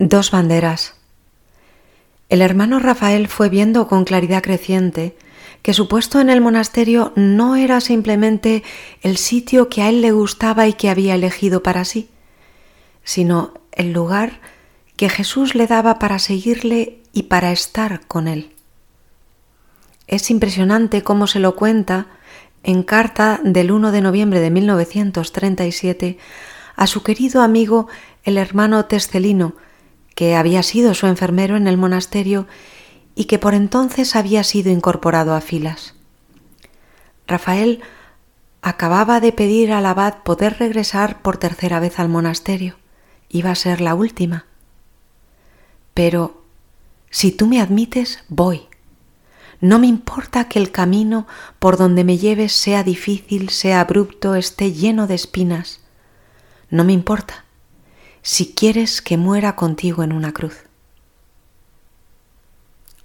Dos banderas. El hermano Rafael fue viendo con claridad creciente que su puesto en el monasterio no era simplemente el sitio que a él le gustaba y que había elegido para sí, sino el lugar que Jesús le daba para seguirle y para estar con él. Es impresionante cómo se lo cuenta en carta del 1 de noviembre de 1937 a su querido amigo el hermano Tescelino, que había sido su enfermero en el monasterio y que por entonces había sido incorporado a filas. Rafael acababa de pedir al abad poder regresar por tercera vez al monasterio. Iba a ser la última. Pero si tú me admites, voy. No me importa que el camino por donde me lleves sea difícil, sea abrupto, esté lleno de espinas. No me importa si quieres que muera contigo en una cruz.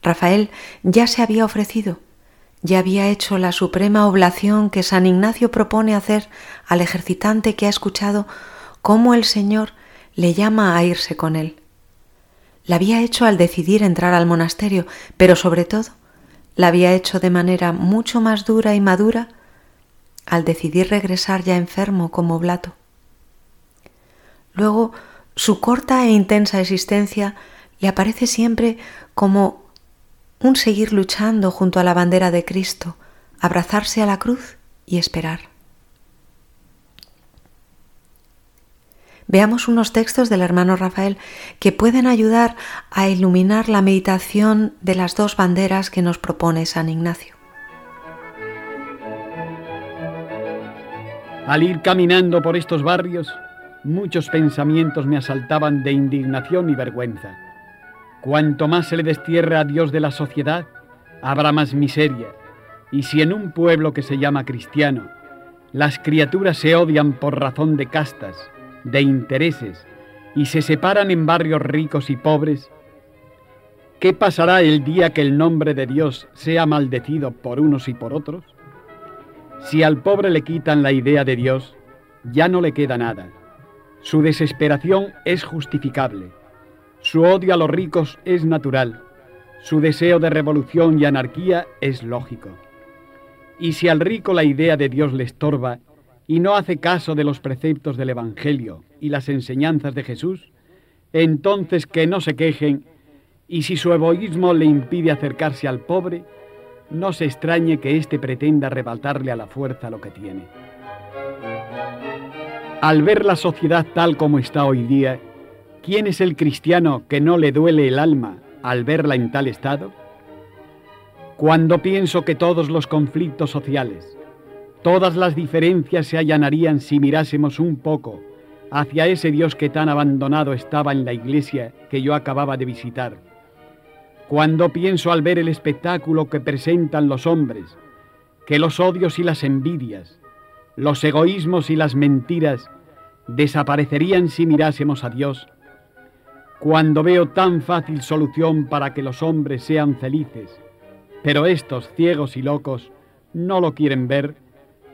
Rafael ya se había ofrecido, ya había hecho la suprema oblación que San Ignacio propone hacer al ejercitante que ha escuchado cómo el Señor le llama a irse con él. La había hecho al decidir entrar al monasterio, pero sobre todo la había hecho de manera mucho más dura y madura al decidir regresar ya enfermo como Blato. Luego su corta e intensa existencia le aparece siempre como un seguir luchando junto a la bandera de Cristo, abrazarse a la cruz y esperar. Veamos unos textos del hermano Rafael que pueden ayudar a iluminar la meditación de las dos banderas que nos propone San Ignacio. Al ir caminando por estos barrios, muchos pensamientos me asaltaban de indignación y vergüenza. Cuanto más se le destierra a Dios de la sociedad, habrá más miseria. Y si en un pueblo que se llama cristiano, las criaturas se odian por razón de castas, de intereses, y se separan en barrios ricos y pobres, ¿qué pasará el día que el nombre de Dios sea maldecido por unos y por otros? Si al pobre le quitan la idea de Dios, ya no le queda nada su desesperación es justificable. Su odio a los ricos es natural. Su deseo de revolución y anarquía es lógico. Y si al rico la idea de Dios le estorba y no hace caso de los preceptos del Evangelio y las enseñanzas de Jesús, entonces que no se quejen y si su egoísmo le impide acercarse al pobre, no se extrañe que éste pretenda arrebatarle a la fuerza lo que tiene. Al ver la sociedad tal como está hoy día, ¿quién es el cristiano que no le duele el alma al verla en tal estado? Cuando pienso que todos los conflictos sociales, todas las diferencias se allanarían si mirásemos un poco hacia ese Dios que tan abandonado estaba en la iglesia que yo acababa de visitar. Cuando pienso al ver el espectáculo que presentan los hombres, que los odios y las envidias, los egoísmos y las mentiras desaparecerían si mirásemos a Dios. Cuando veo tan fácil solución para que los hombres sean felices, pero estos ciegos y locos no lo quieren ver,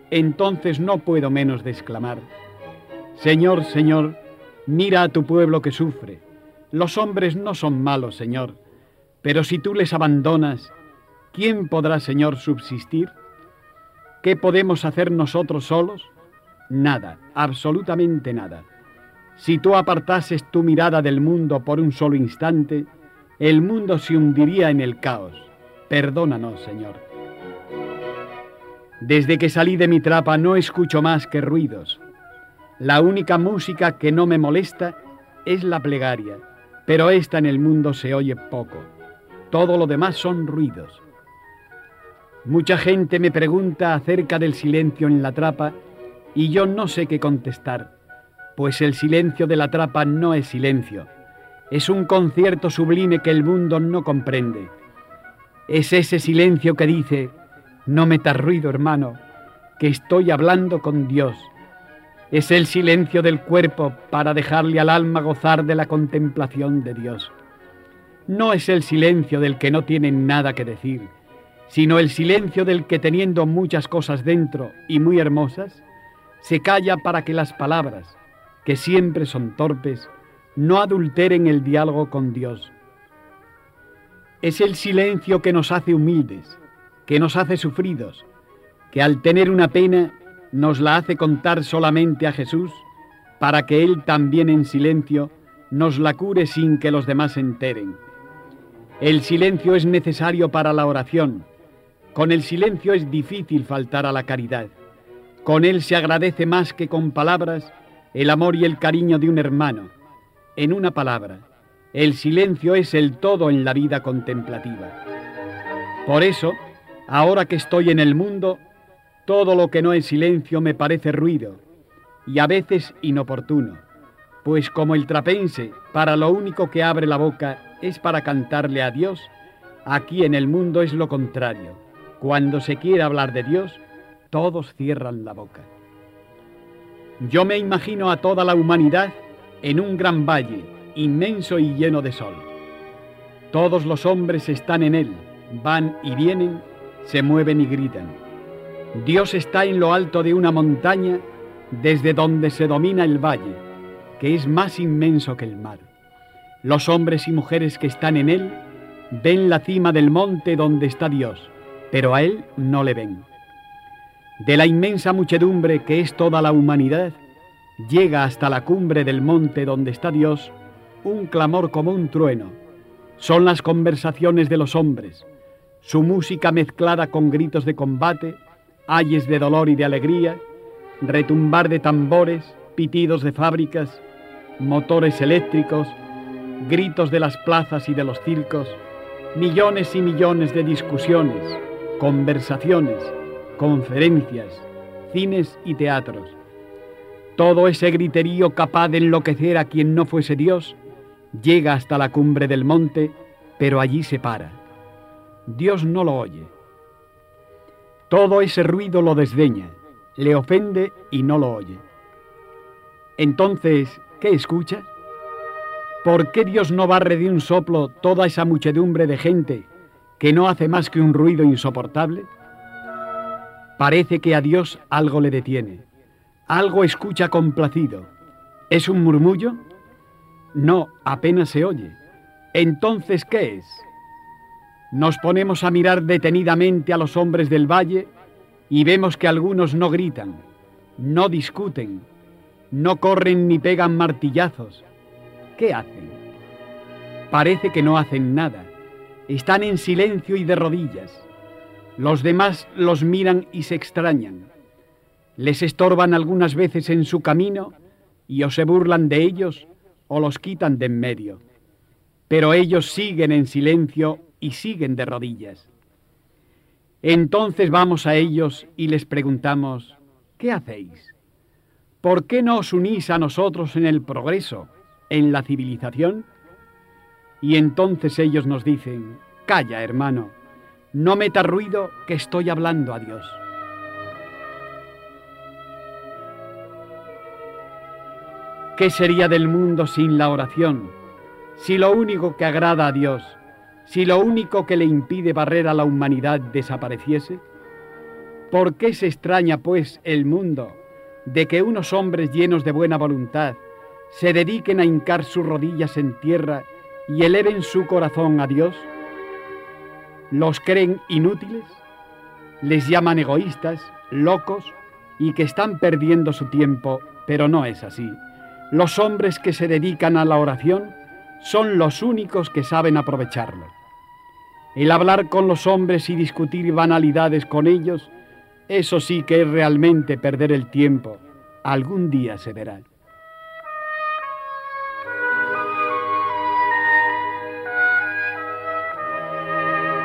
entonces no puedo menos de exclamar, Señor, Señor, mira a tu pueblo que sufre. Los hombres no son malos, Señor, pero si tú les abandonas, ¿quién podrá, Señor, subsistir? ¿Qué podemos hacer nosotros solos? Nada, absolutamente nada. Si tú apartases tu mirada del mundo por un solo instante, el mundo se hundiría en el caos. Perdónanos, Señor. Desde que salí de mi trapa no escucho más que ruidos. La única música que no me molesta es la plegaria, pero esta en el mundo se oye poco. Todo lo demás son ruidos. Mucha gente me pregunta acerca del silencio en la trapa y yo no sé qué contestar, pues el silencio de la trapa no es silencio, es un concierto sublime que el mundo no comprende. Es ese silencio que dice, no metas ruido hermano, que estoy hablando con Dios. Es el silencio del cuerpo para dejarle al alma gozar de la contemplación de Dios. No es el silencio del que no tiene nada que decir, sino el silencio del que teniendo muchas cosas dentro y muy hermosas, se calla para que las palabras, que siempre son torpes, no adulteren el diálogo con Dios. Es el silencio que nos hace humildes, que nos hace sufridos, que al tener una pena nos la hace contar solamente a Jesús, para que Él también en silencio nos la cure sin que los demás se enteren. El silencio es necesario para la oración. Con el silencio es difícil faltar a la caridad. Con él se agradece más que con palabras el amor y el cariño de un hermano. En una palabra, el silencio es el todo en la vida contemplativa. Por eso, ahora que estoy en el mundo, todo lo que no es silencio me parece ruido y a veces inoportuno, pues como el trapense, para lo único que abre la boca es para cantarle a Dios, aquí en el mundo es lo contrario. Cuando se quiere hablar de Dios, todos cierran la boca. Yo me imagino a toda la humanidad en un gran valle, inmenso y lleno de sol. Todos los hombres están en él, van y vienen, se mueven y gritan. Dios está en lo alto de una montaña desde donde se domina el valle, que es más inmenso que el mar. Los hombres y mujeres que están en él ven la cima del monte donde está Dios, pero a él no le ven. De la inmensa muchedumbre que es toda la humanidad, llega hasta la cumbre del monte donde está Dios un clamor como un trueno. Son las conversaciones de los hombres, su música mezclada con gritos de combate, ayes de dolor y de alegría, retumbar de tambores, pitidos de fábricas, motores eléctricos, gritos de las plazas y de los circos, millones y millones de discusiones, conversaciones, conferencias, cines y teatros. Todo ese griterío capaz de enloquecer a quien no fuese Dios llega hasta la cumbre del monte, pero allí se para. Dios no lo oye. Todo ese ruido lo desdeña, le ofende y no lo oye. Entonces, ¿qué escucha? ¿Por qué Dios no barre de un soplo toda esa muchedumbre de gente que no hace más que un ruido insoportable? Parece que a Dios algo le detiene, algo escucha complacido. ¿Es un murmullo? No, apenas se oye. Entonces, ¿qué es? Nos ponemos a mirar detenidamente a los hombres del valle y vemos que algunos no gritan, no discuten, no corren ni pegan martillazos, ¿qué hacen? Parece que no hacen nada. Están en silencio y de rodillas. Los demás los miran y se extrañan. Les estorban algunas veces en su camino y o se burlan de ellos o los quitan de en medio. Pero ellos siguen en silencio y siguen de rodillas. Entonces vamos a ellos y les preguntamos, ¿qué hacéis? ¿Por qué no os unís a nosotros en el progreso? en la civilización? Y entonces ellos nos dicen, calla hermano, no meta ruido que estoy hablando a Dios. ¿Qué sería del mundo sin la oración? Si lo único que agrada a Dios, si lo único que le impide barrer a la humanidad desapareciese? ¿Por qué se extraña, pues, el mundo de que unos hombres llenos de buena voluntad, se dediquen a hincar sus rodillas en tierra y eleven su corazón a Dios? ¿Los creen inútiles? ¿Les llaman egoístas, locos y que están perdiendo su tiempo? Pero no es así. Los hombres que se dedican a la oración son los únicos que saben aprovecharlo. El hablar con los hombres y discutir banalidades con ellos, eso sí que es realmente perder el tiempo. Algún día se verá.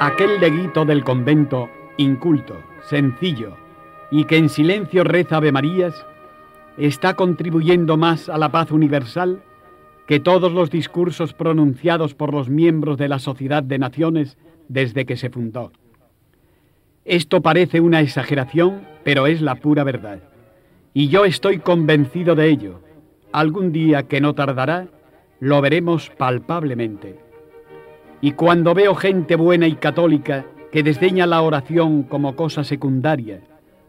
Aquel leguito del convento, inculto, sencillo, y que en silencio reza Ave Marías, está contribuyendo más a la paz universal que todos los discursos pronunciados por los miembros de la Sociedad de Naciones desde que se fundó. Esto parece una exageración, pero es la pura verdad. Y yo estoy convencido de ello. Algún día que no tardará, lo veremos palpablemente. Y cuando veo gente buena y católica que desdeña la oración como cosa secundaria,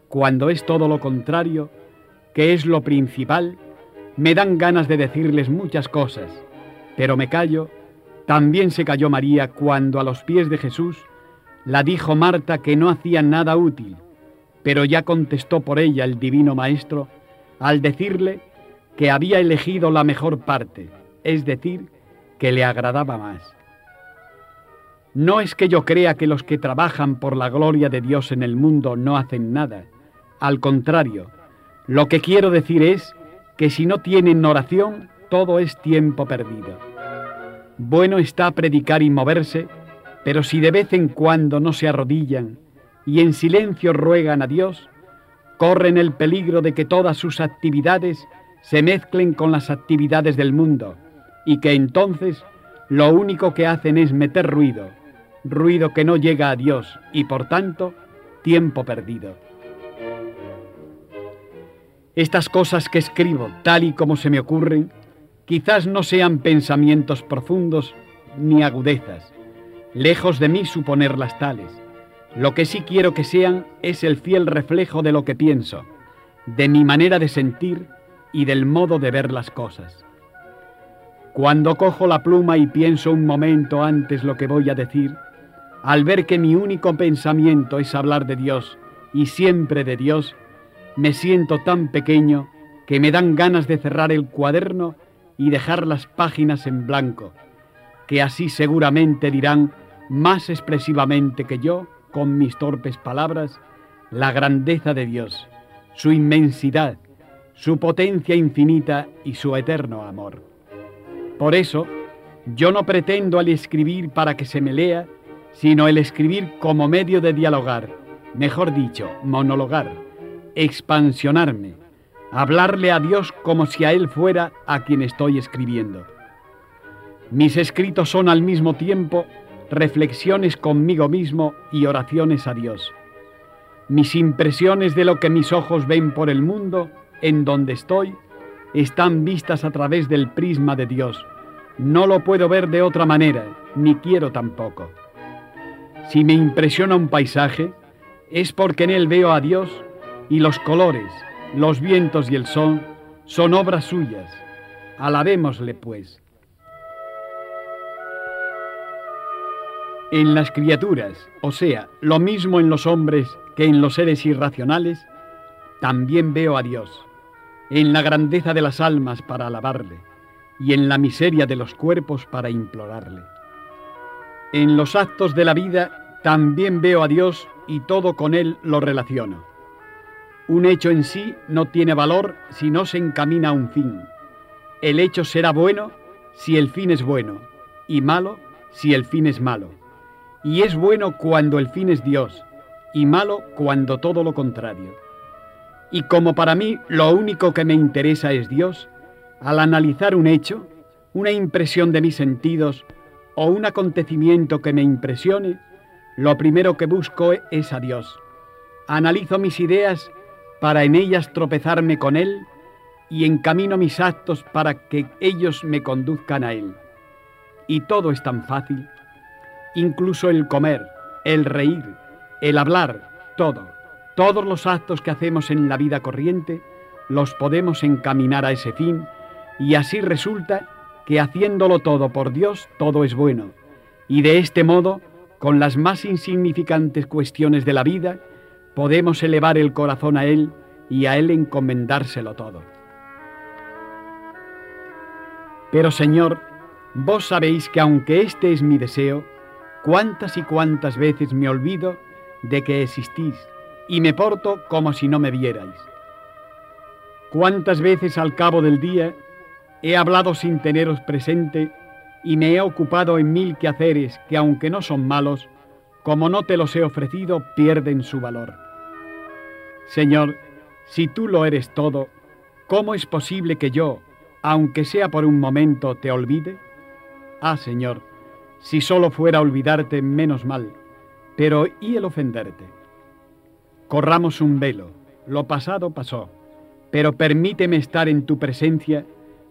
cuando es todo lo contrario, que es lo principal, me dan ganas de decirles muchas cosas, Pero me callo, también se cayó María cuando a los pies de Jesús la dijo Marta que no hacía nada útil, pero ya contestó por ella el divino Maestro al decirle que había elegido la mejor parte, es decir, que le agradaba más. No es que yo crea que los que trabajan por la gloria de Dios en el mundo no hacen nada, al contrario, lo que quiero decir es que si no tienen oración, todo es tiempo perdido. Bueno está predicar y moverse, pero si de vez en cuando no se arrodillan y en silencio ruegan a Dios, corren el peligro de que todas sus actividades se mezclen con las actividades del mundo y que entonces lo único que hacen es meter ruido, ruido que no llega a Dios y por tanto tiempo perdido. Estas cosas que escribo, tal y como se me ocurren, quizás no sean pensamientos profundos ni agudezas, lejos de mí suponerlas tales. Lo que sí quiero que sean es el fiel reflejo de lo que pienso, de mi manera de sentir y del modo de ver las cosas. Cuando cojo la pluma y pienso un momento antes lo que voy a decir, al ver que mi único pensamiento es hablar de Dios y siempre de Dios, me siento tan pequeño que me dan ganas de cerrar el cuaderno y dejar las páginas en blanco, que así seguramente dirán más expresivamente que yo, con mis torpes palabras, la grandeza de Dios, su inmensidad, su potencia infinita y su eterno amor. Por eso, yo no pretendo al escribir para que se me lea, sino el escribir como medio de dialogar, mejor dicho, monologar, expansionarme, hablarle a Dios como si a Él fuera a quien estoy escribiendo. Mis escritos son al mismo tiempo reflexiones conmigo mismo y oraciones a Dios. Mis impresiones de lo que mis ojos ven por el mundo, en donde estoy, están vistas a través del prisma de Dios. No lo puedo ver de otra manera, ni quiero tampoco. Si me impresiona un paisaje, es porque en él veo a Dios y los colores, los vientos y el sol son obras suyas. Alabémosle pues. En las criaturas, o sea, lo mismo en los hombres que en los seres irracionales, también veo a Dios, en la grandeza de las almas para alabarle y en la miseria de los cuerpos para implorarle. En los actos de la vida también veo a Dios y todo con Él lo relaciono. Un hecho en sí no tiene valor si no se encamina a un fin. El hecho será bueno si el fin es bueno y malo si el fin es malo. Y es bueno cuando el fin es Dios y malo cuando todo lo contrario. Y como para mí lo único que me interesa es Dios, al analizar un hecho, una impresión de mis sentidos o un acontecimiento que me impresione, lo primero que busco es a Dios. Analizo mis ideas para en ellas tropezarme con Él y encamino mis actos para que ellos me conduzcan a Él. Y todo es tan fácil, incluso el comer, el reír, el hablar, todo. Todos los actos que hacemos en la vida corriente los podemos encaminar a ese fin y así resulta que haciéndolo todo por Dios todo es bueno. Y de este modo con las más insignificantes cuestiones de la vida, podemos elevar el corazón a Él y a Él encomendárselo todo. Pero Señor, vos sabéis que aunque este es mi deseo, cuántas y cuántas veces me olvido de que existís y me porto como si no me vierais. Cuántas veces al cabo del día he hablado sin teneros presente y me he ocupado en mil quehaceres que aunque no son malos, como no te los he ofrecido, pierden su valor. Señor, si tú lo eres todo, ¿cómo es posible que yo, aunque sea por un momento, te olvide? Ah, Señor, si solo fuera olvidarte, menos mal, pero ¿y el ofenderte? Corramos un velo, lo pasado pasó, pero permíteme estar en tu presencia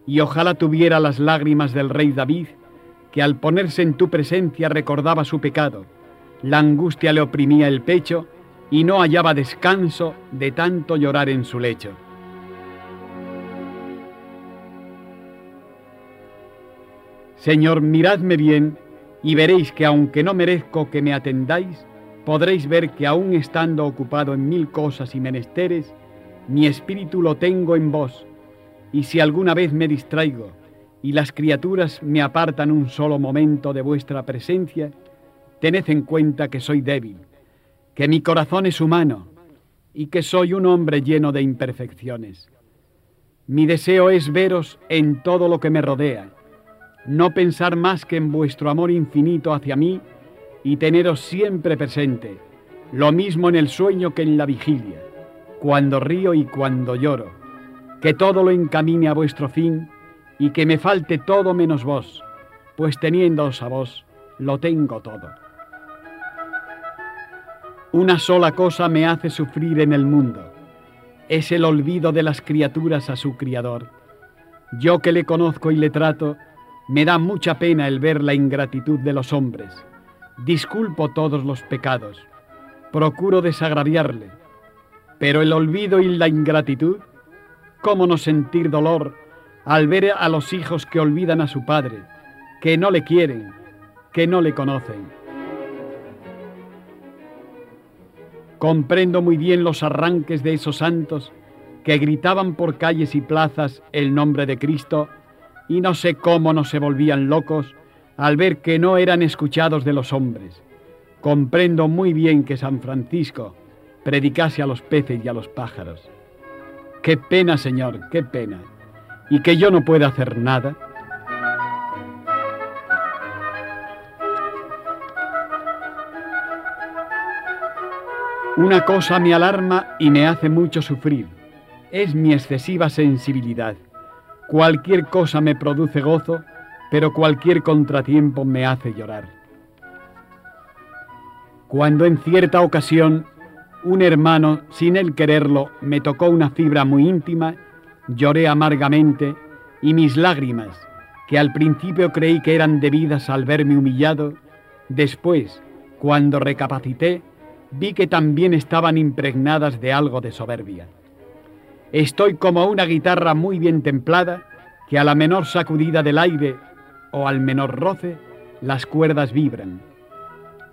y ojalá tuviera las lágrimas del rey David que al ponerse en tu presencia recordaba su pecado, la angustia le oprimía el pecho y no hallaba descanso de tanto llorar en su lecho. Señor, miradme bien y veréis que aunque no merezco que me atendáis, podréis ver que aún estando ocupado en mil cosas y menesteres, mi espíritu lo tengo en vos, y si alguna vez me distraigo y las criaturas me apartan un solo momento de vuestra presencia, tened en cuenta que soy débil, que mi corazón es humano y que soy un hombre lleno de imperfecciones. Mi deseo es veros en todo lo que me rodea, no pensar más que en vuestro amor infinito hacia mí y teneros siempre presente, lo mismo en el sueño que en la vigilia, cuando río y cuando lloro, que todo lo encamine a vuestro fin y que me falte todo menos vos, pues teniéndoos a vos, lo tengo todo. Una sola cosa me hace sufrir en el mundo, es el olvido de las criaturas a su Criador. Yo que le conozco y le trato, me da mucha pena el ver la ingratitud de los hombres. Disculpo todos los pecados, procuro desagraviarle, pero el olvido y la ingratitud, ¿cómo no sentir dolor al ver a los hijos que olvidan a su padre, que no le quieren, que no le conocen? Comprendo muy bien los arranques de esos santos que gritaban por calles y plazas el nombre de Cristo y no sé cómo no se volvían locos al ver que no eran escuchados de los hombres. Comprendo muy bien que San Francisco predicase a los peces y a los pájaros. Qué pena, Señor, qué pena. Y que yo no pueda hacer nada. Una cosa me alarma y me hace mucho sufrir. Es mi excesiva sensibilidad. Cualquier cosa me produce gozo, pero cualquier contratiempo me hace llorar. Cuando en cierta ocasión un hermano, sin él quererlo, me tocó una fibra muy íntima, lloré amargamente y mis lágrimas, que al principio creí que eran debidas al verme humillado, después, cuando recapacité, vi que también estaban impregnadas de algo de soberbia. Estoy como una guitarra muy bien templada que a la menor sacudida del aire o al menor roce, las cuerdas vibran.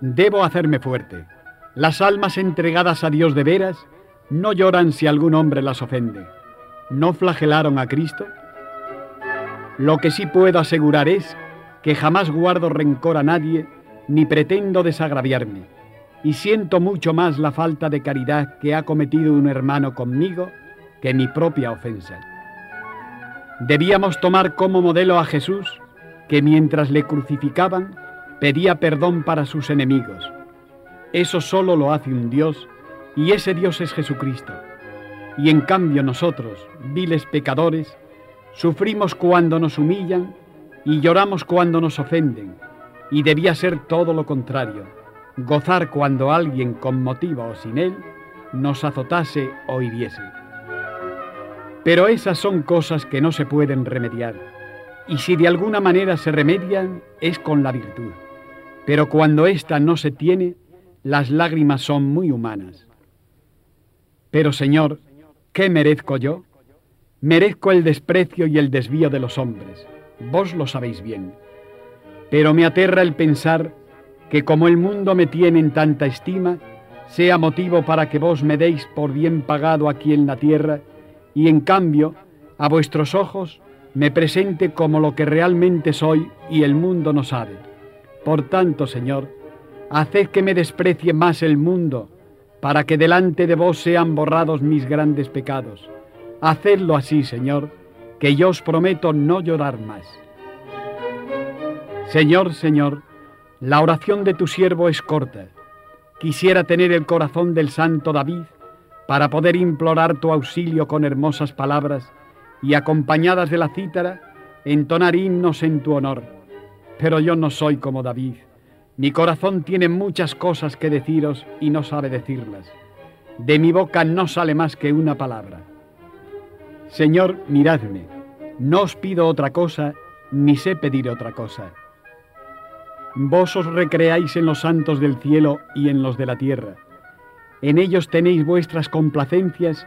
Debo hacerme fuerte. Las almas entregadas a Dios de veras no lloran si algún hombre las ofende. ¿No flagelaron a Cristo? Lo que sí puedo asegurar es que jamás guardo rencor a nadie ni pretendo desagraviarme, y siento mucho más la falta de caridad que ha cometido un hermano conmigo que mi propia ofensa. Debíamos tomar como modelo a Jesús, que mientras le crucificaban pedía perdón para sus enemigos. Eso solo lo hace un Dios, y ese Dios es Jesucristo. Y en cambio nosotros, viles pecadores, sufrimos cuando nos humillan y lloramos cuando nos ofenden, y debía ser todo lo contrario, gozar cuando alguien con motivo o sin él nos azotase o hiriese. Pero esas son cosas que no se pueden remediar. Y si de alguna manera se remedian, es con la virtud. Pero cuando ésta no se tiene, las lágrimas son muy humanas. Pero Señor, ¿qué merezco yo? Merezco el desprecio y el desvío de los hombres. Vos lo sabéis bien. Pero me aterra el pensar que como el mundo me tiene en tanta estima, sea motivo para que vos me deis por bien pagado aquí en la tierra y en cambio a vuestros ojos me presente como lo que realmente soy y el mundo no sabe. Por tanto, Señor, haced que me desprecie más el mundo, para que delante de vos sean borrados mis grandes pecados. Hacedlo así, Señor, que yo os prometo no llorar más. Señor, Señor, la oración de tu siervo es corta. Quisiera tener el corazón del santo David para poder implorar tu auxilio con hermosas palabras y acompañadas de la cítara, entonar himnos en tu honor. Pero yo no soy como David. Mi corazón tiene muchas cosas que deciros y no sabe decirlas. De mi boca no sale más que una palabra. Señor, miradme. No os pido otra cosa, ni sé pedir otra cosa. Vos os recreáis en los santos del cielo y en los de la tierra en ellos tenéis vuestras complacencias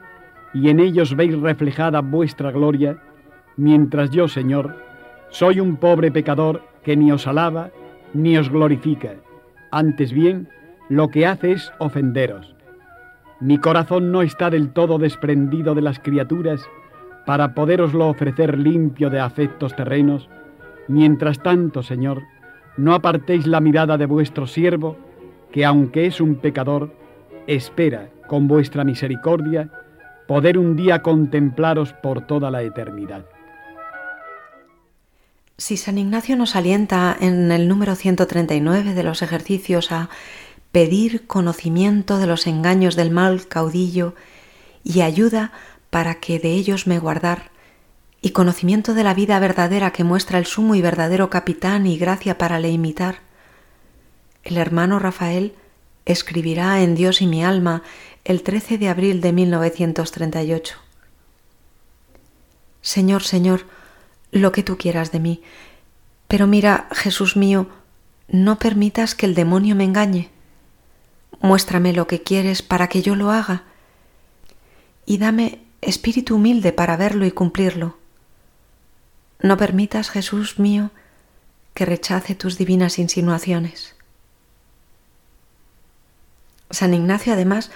y en ellos veis reflejada vuestra gloria, mientras yo, Señor, soy un pobre pecador que ni os alaba ni os glorifica, antes bien lo que hace es ofenderos. Mi corazón no está del todo desprendido de las criaturas para poderoslo ofrecer limpio de afectos terrenos. Mientras tanto, Señor, no apartéis la mirada de vuestro siervo, que aunque es un pecador, espera con vuestra misericordia poder un día contemplaros por toda la eternidad. Si San Ignacio nos alienta en el número 139 de los ejercicios a pedir conocimiento de los engaños del mal caudillo y ayuda para que de ellos me guardar, y conocimiento de la vida verdadera que muestra el sumo y verdadero capitán y gracia para le imitar, el hermano Rafael escribirá en Dios y mi alma el 13 de abril de 1938. Señor, Señor, lo que tú quieras de mí, pero mira, Jesús mío, no permitas que el demonio me engañe. Muéstrame lo que quieres para que yo lo haga y dame espíritu humilde para verlo y cumplirlo. No permitas, Jesús mío, que rechace tus divinas insinuaciones. San Ignacio además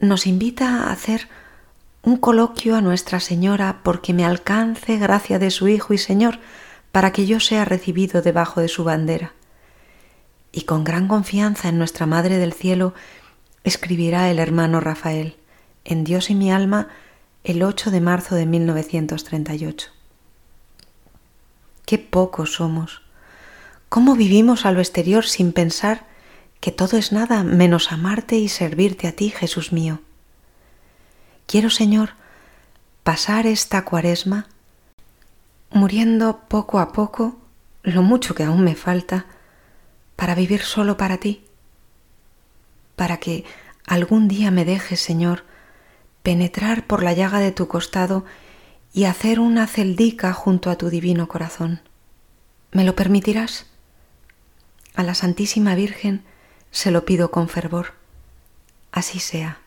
nos invita a hacer un coloquio a Nuestra Señora porque me alcance gracia de su Hijo y Señor para que yo sea recibido debajo de su bandera. Y con gran confianza en nuestra Madre del Cielo escribirá el hermano Rafael en Dios y mi alma el 8 de marzo de 1938. Qué pocos somos. ¿Cómo vivimos a lo exterior sin pensar que todo es nada menos amarte y servirte a ti, Jesús mío. Quiero, Señor, pasar esta cuaresma muriendo poco a poco lo mucho que aún me falta para vivir solo para ti, para que algún día me dejes, Señor, penetrar por la llaga de tu costado y hacer una celdica junto a tu divino corazón. ¿Me lo permitirás? A la Santísima Virgen se lo pido con fervor. Así sea.